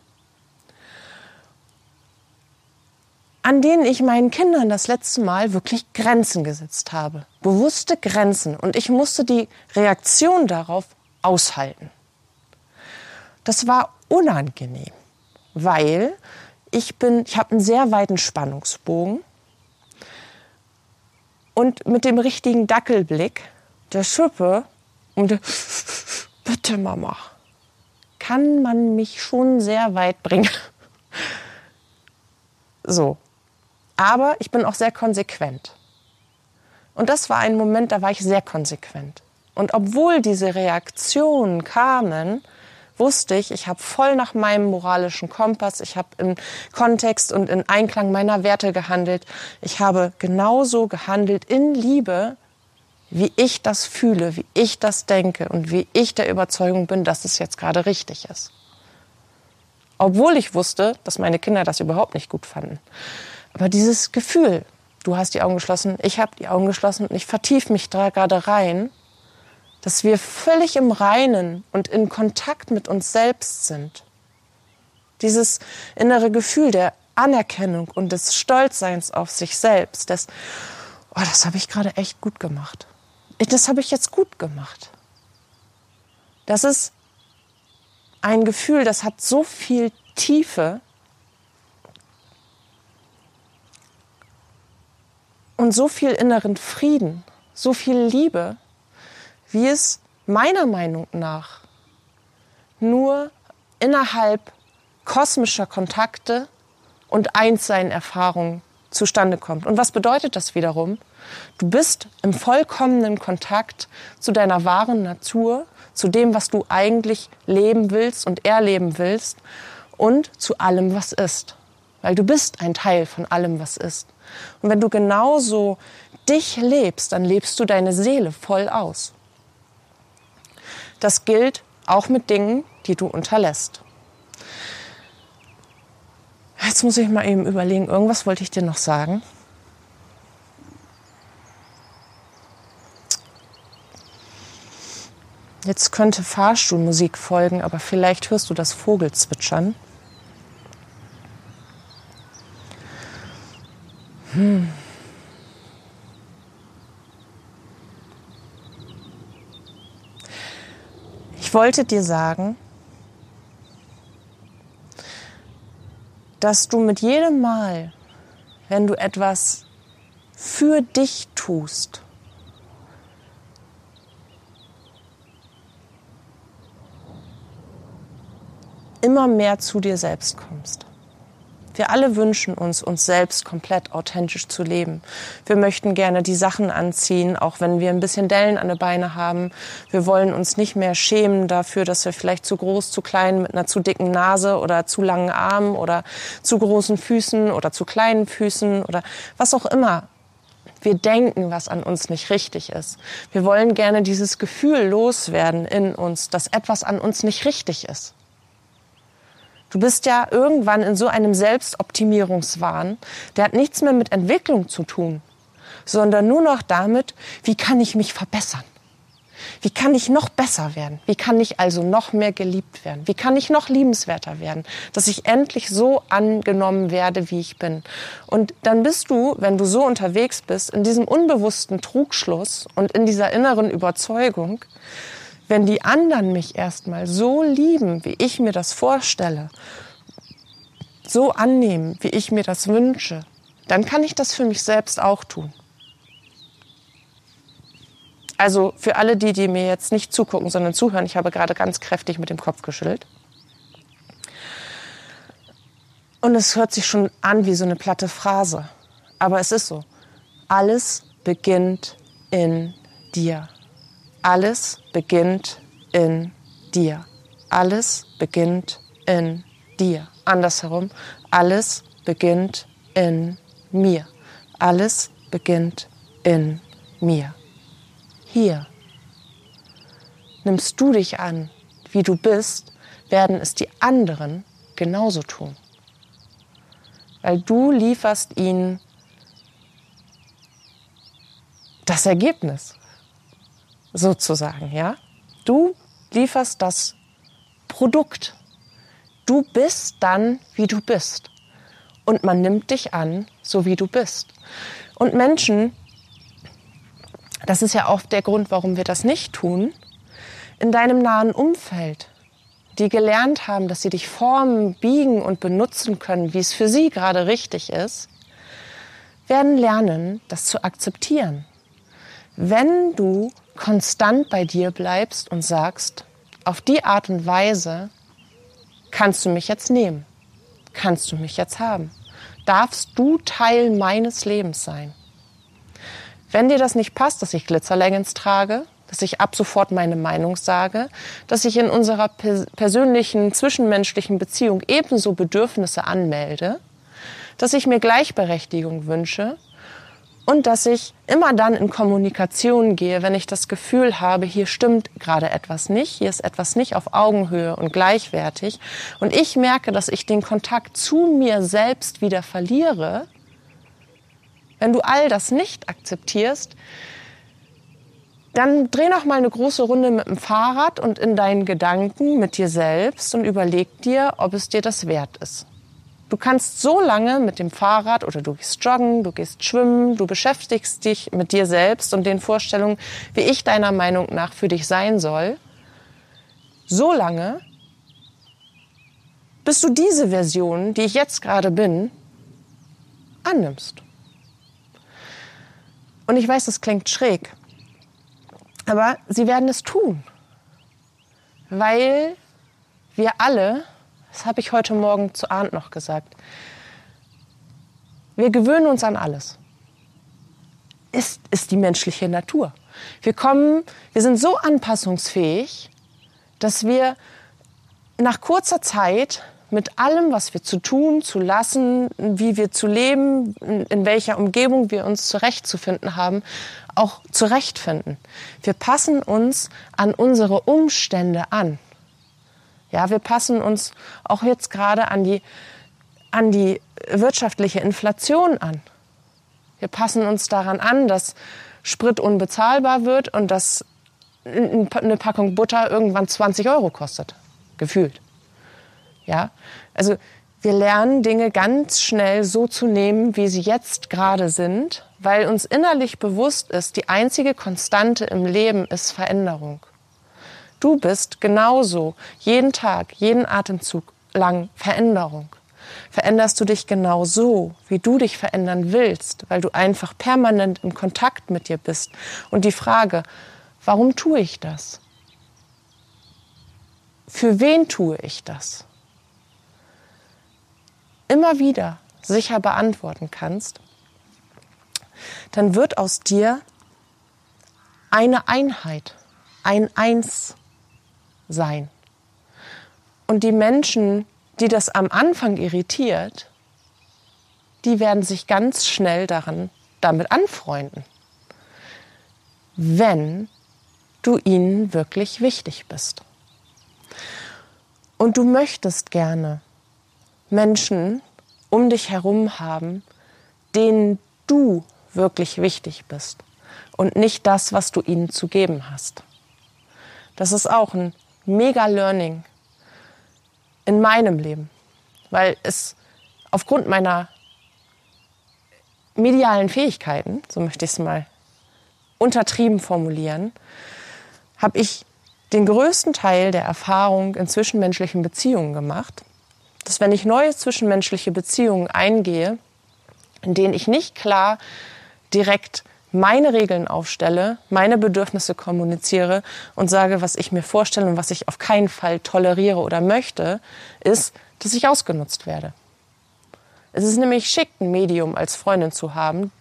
an denen ich meinen Kindern das letzte Mal wirklich Grenzen gesetzt habe. Bewusste Grenzen. Und ich musste die Reaktion darauf aushalten. Das war unangenehm, weil ich bin, ich habe einen sehr weiten Spannungsbogen und mit dem richtigen Dackelblick der Schippe und der Bitte Mama, kann man mich schon sehr weit bringen. so. Aber ich bin auch sehr konsequent. Und das war ein Moment, da war ich sehr konsequent. Und obwohl diese Reaktionen kamen, wusste ich, ich habe voll nach meinem moralischen Kompass, ich habe im Kontext und in Einklang meiner Werte gehandelt. Ich habe genauso gehandelt in Liebe, wie ich das fühle, wie ich das denke und wie ich der Überzeugung bin, dass es jetzt gerade richtig ist. Obwohl ich wusste, dass meine Kinder das überhaupt nicht gut fanden. Aber dieses Gefühl, du hast die Augen geschlossen, ich habe die Augen geschlossen und ich vertiefe mich da gerade rein, dass wir völlig im Reinen und in Kontakt mit uns selbst sind. Dieses innere Gefühl der Anerkennung und des Stolzseins auf sich selbst, des, oh, das habe ich gerade echt gut gemacht. Das habe ich jetzt gut gemacht. Das ist ein Gefühl, das hat so viel Tiefe und so viel inneren Frieden, so viel Liebe, wie es meiner Meinung nach nur innerhalb kosmischer Kontakte und Einssein-Erfahrungen zustande kommt. Und was bedeutet das wiederum? Du bist im vollkommenen Kontakt zu deiner wahren Natur, zu dem, was du eigentlich leben willst und erleben willst und zu allem, was ist. Weil du bist ein Teil von allem, was ist. Und wenn du genauso dich lebst, dann lebst du deine Seele voll aus. Das gilt auch mit Dingen, die du unterlässt. Jetzt muss ich mal eben überlegen, irgendwas wollte ich dir noch sagen. Jetzt könnte Fahrstuhlmusik folgen, aber vielleicht hörst du das Vogelzwitschern. Hm. Ich wollte dir sagen, dass du mit jedem Mal, wenn du etwas für dich tust, immer mehr zu dir selbst kommst. Wir alle wünschen uns, uns selbst komplett authentisch zu leben. Wir möchten gerne die Sachen anziehen, auch wenn wir ein bisschen Dellen an den Beinen haben. Wir wollen uns nicht mehr schämen dafür, dass wir vielleicht zu groß, zu klein, mit einer zu dicken Nase oder zu langen Armen oder zu großen Füßen oder zu kleinen Füßen oder was auch immer wir denken, was an uns nicht richtig ist. Wir wollen gerne dieses Gefühl loswerden in uns, dass etwas an uns nicht richtig ist. Du bist ja irgendwann in so einem Selbstoptimierungswahn, der hat nichts mehr mit Entwicklung zu tun, sondern nur noch damit, wie kann ich mich verbessern? Wie kann ich noch besser werden? Wie kann ich also noch mehr geliebt werden? Wie kann ich noch liebenswerter werden? Dass ich endlich so angenommen werde, wie ich bin. Und dann bist du, wenn du so unterwegs bist, in diesem unbewussten Trugschluss und in dieser inneren Überzeugung, wenn die anderen mich erstmal so lieben, wie ich mir das vorstelle, so annehmen, wie ich mir das wünsche, dann kann ich das für mich selbst auch tun. Also für alle die, die mir jetzt nicht zugucken, sondern zuhören, ich habe gerade ganz kräftig mit dem Kopf geschüttelt. Und es hört sich schon an wie so eine platte Phrase. Aber es ist so. Alles beginnt in dir. Alles beginnt in dir. Alles beginnt in dir. Andersherum, alles beginnt in mir. Alles beginnt in mir. Hier. Nimmst du dich an, wie du bist, werden es die anderen genauso tun. Weil du lieferst ihnen das Ergebnis sozusagen, ja? Du lieferst das Produkt. Du bist dann, wie du bist. Und man nimmt dich an, so wie du bist. Und Menschen, das ist ja auch der Grund, warum wir das nicht tun, in deinem nahen Umfeld, die gelernt haben, dass sie dich formen, biegen und benutzen können, wie es für sie gerade richtig ist, werden lernen, das zu akzeptieren. Wenn du konstant bei dir bleibst und sagst, auf die Art und Weise kannst du mich jetzt nehmen, kannst du mich jetzt haben, darfst du Teil meines Lebens sein. Wenn dir das nicht passt, dass ich Glitzerleggings trage, dass ich ab sofort meine Meinung sage, dass ich in unserer persönlichen, zwischenmenschlichen Beziehung ebenso Bedürfnisse anmelde, dass ich mir Gleichberechtigung wünsche Und dass ich immer dann in Kommunikation gehe, wenn ich das Gefühl habe, hier stimmt gerade etwas nicht, hier ist etwas nicht auf Augenhöhe und gleichwertig. Und ich merke, dass ich den Kontakt zu mir selbst wieder verliere. Wenn du all das nicht akzeptierst, dann dreh noch mal eine große Runde mit dem Fahrrad und in deinen Gedanken mit dir selbst und überleg dir, ob es dir das wert ist. Du kannst so lange mit dem Fahrrad oder du gehst joggen, du gehst schwimmen, du beschäftigst dich mit dir selbst und den Vorstellungen, wie ich deiner Meinung nach für dich sein soll. So lange, bis du diese Version, die ich jetzt gerade bin, annimmst. Und ich weiß, das klingt schräg, aber sie werden es tun, weil wir alle das habe ich heute Morgen zu Arndt noch gesagt. Wir gewöhnen uns an alles. Ist, ist die menschliche Natur. Wir kommen, wir sind so anpassungsfähig, dass wir nach kurzer Zeit mit allem, was wir zu tun, zu lassen, wie wir zu leben, in welcher Umgebung wir uns zurechtzufinden haben, auch zurechtfinden. Wir passen uns an unsere Umstände an. Ja, wir passen uns auch jetzt gerade an die, an die wirtschaftliche Inflation an. Wir passen uns daran an, dass Sprit unbezahlbar wird und dass eine Packung Butter irgendwann 20 Euro kostet. Gefühlt. Ja, also wir lernen Dinge ganz schnell so zu nehmen, wie sie jetzt gerade sind, weil uns innerlich bewusst ist, die einzige Konstante im Leben ist Veränderung. Du bist genauso jeden Tag, jeden Atemzug lang Veränderung. Veränderst du dich genau so, wie du dich verändern willst, weil du einfach permanent im Kontakt mit dir bist. Und die Frage, warum tue ich das? Für wen tue ich das? Immer wieder sicher beantworten kannst, dann wird aus dir eine Einheit, ein Eins sein. Und die Menschen, die das am Anfang irritiert, die werden sich ganz schnell daran damit anfreunden, wenn du ihnen wirklich wichtig bist. Und du möchtest gerne Menschen um dich herum haben, denen du wirklich wichtig bist und nicht das, was du ihnen zu geben hast. Das ist auch ein mega Learning in meinem Leben, weil es aufgrund meiner medialen Fähigkeiten, so möchte ich es mal untertrieben formulieren, habe ich den größten Teil der Erfahrung in zwischenmenschlichen Beziehungen gemacht, dass wenn ich neue zwischenmenschliche Beziehungen eingehe, in denen ich nicht klar direkt meine Regeln aufstelle, meine Bedürfnisse kommuniziere und sage, was ich mir vorstelle und was ich auf keinen Fall toleriere oder möchte, ist, dass ich ausgenutzt werde. Es ist nämlich schick, ein Medium als Freundin zu haben,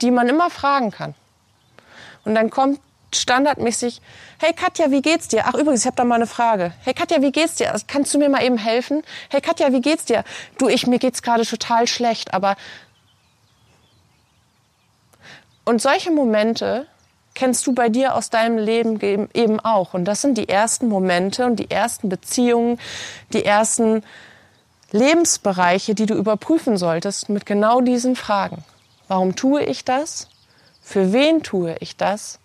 die man immer fragen kann. Und dann kommt standardmäßig, hey Katja, wie geht's dir? Ach übrigens, ich habe da mal eine Frage. Hey Katja, wie geht's dir? Kannst du mir mal eben helfen? Hey Katja, wie geht's dir? Du, ich mir geht's gerade total schlecht, aber und solche Momente kennst du bei dir aus deinem Leben eben auch. Und das sind die ersten Momente und die ersten Beziehungen, die ersten Lebensbereiche, die du überprüfen solltest mit genau diesen Fragen. Warum tue ich das? Für wen tue ich das?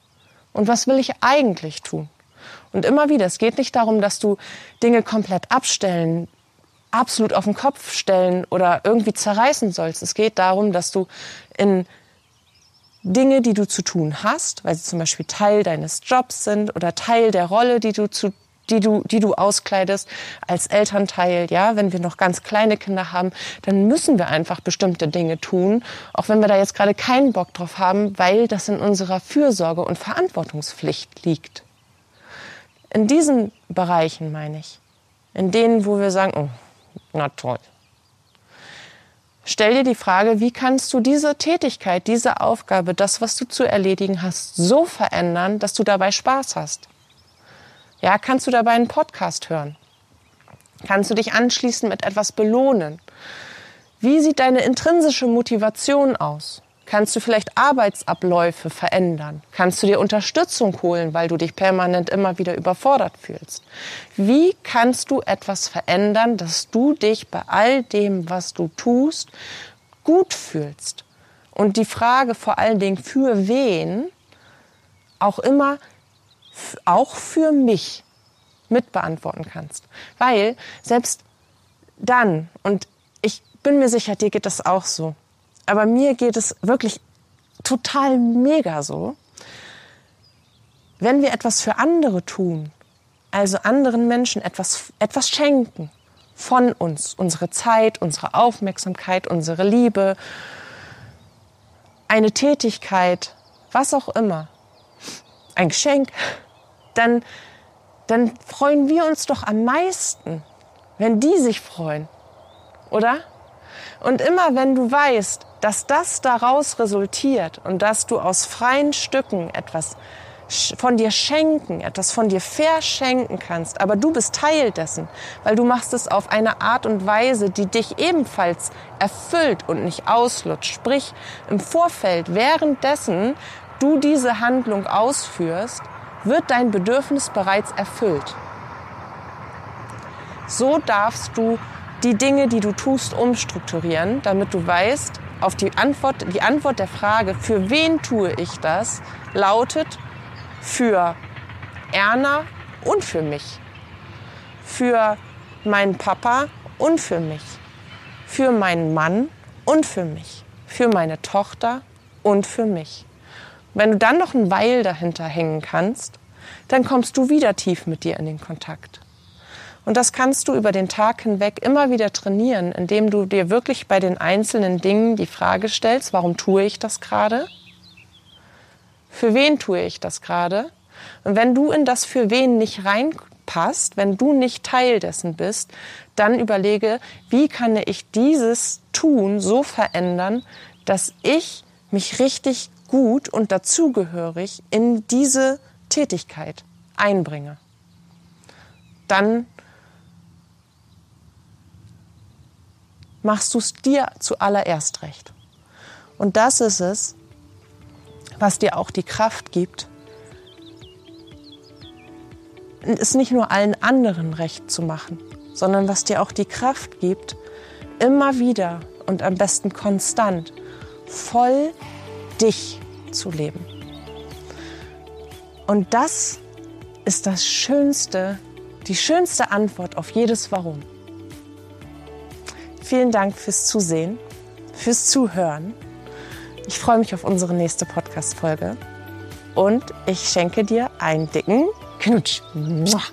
Und was will ich eigentlich tun? Und immer wieder, es geht nicht darum, dass du Dinge komplett abstellen, absolut auf den Kopf stellen oder irgendwie zerreißen sollst. Es geht darum, dass du in Dinge, die du zu tun hast, weil sie zum Beispiel Teil deines Jobs sind oder Teil der Rolle, die du zu die du, die du auskleidest als Elternteil, ja, wenn wir noch ganz kleine Kinder haben, dann müssen wir einfach bestimmte Dinge tun, auch wenn wir da jetzt gerade keinen Bock drauf haben, weil das in unserer Fürsorge und Verantwortungspflicht liegt. In diesen Bereichen meine ich, in denen, wo wir sagen, oh, na toll, Stell dir die Frage, wie kannst du diese Tätigkeit, diese Aufgabe, das, was du zu erledigen hast, so verändern, dass du dabei Spaß hast? Ja, kannst du dabei einen Podcast hören? Kannst du dich anschließend mit etwas belohnen? Wie sieht deine intrinsische Motivation aus? Kannst du vielleicht Arbeitsabläufe verändern? Kannst du dir Unterstützung holen, weil du dich permanent immer wieder überfordert fühlst? Wie kannst du etwas verändern, dass du dich bei all dem, was du tust, gut fühlst? Und die Frage vor allen Dingen, für wen, auch immer, auch für mich mit beantworten kannst. Weil selbst dann, und ich bin mir sicher, dir geht das auch so, aber mir geht es wirklich total mega so, wenn wir etwas für andere tun, also anderen Menschen etwas, etwas schenken von uns, unsere Zeit, unsere Aufmerksamkeit, unsere Liebe, eine Tätigkeit, was auch immer, ein Geschenk, dann, dann freuen wir uns doch am meisten, wenn die sich freuen, oder? Und immer wenn du weißt, dass das daraus resultiert und dass du aus freien Stücken etwas von dir schenken, etwas von dir verschenken kannst, aber du bist Teil dessen, weil du machst es auf eine Art und Weise, die dich ebenfalls erfüllt und nicht auslutscht. Sprich, im Vorfeld, währenddessen du diese Handlung ausführst, wird dein Bedürfnis bereits erfüllt. So darfst du die Dinge, die du tust, umstrukturieren, damit du weißt, auf die Antwort, die Antwort der Frage, für wen tue ich das, lautet für Erna und für mich. Für meinen Papa und für mich. Für meinen Mann und für mich. Für meine Tochter und für mich. Wenn du dann noch ein Weil dahinter hängen kannst, dann kommst du wieder tief mit dir in den Kontakt. Und das kannst du über den Tag hinweg immer wieder trainieren, indem du dir wirklich bei den einzelnen Dingen die Frage stellst, warum tue ich das gerade? Für wen tue ich das gerade? Und wenn du in das für wen nicht reinpasst, wenn du nicht Teil dessen bist, dann überlege, wie kann ich dieses Tun so verändern, dass ich mich richtig gut und dazugehörig in diese Tätigkeit einbringe. Dann machst du es dir zuallererst recht. Und das ist es, was dir auch die Kraft gibt, es nicht nur allen anderen recht zu machen, sondern was dir auch die Kraft gibt, immer wieder und am besten konstant voll dich zu leben. Und das ist das Schönste, die schönste Antwort auf jedes Warum. Vielen Dank fürs Zusehen, fürs Zuhören. Ich freue mich auf unsere nächste Podcast-Folge und ich schenke dir einen dicken Knutsch. Muah.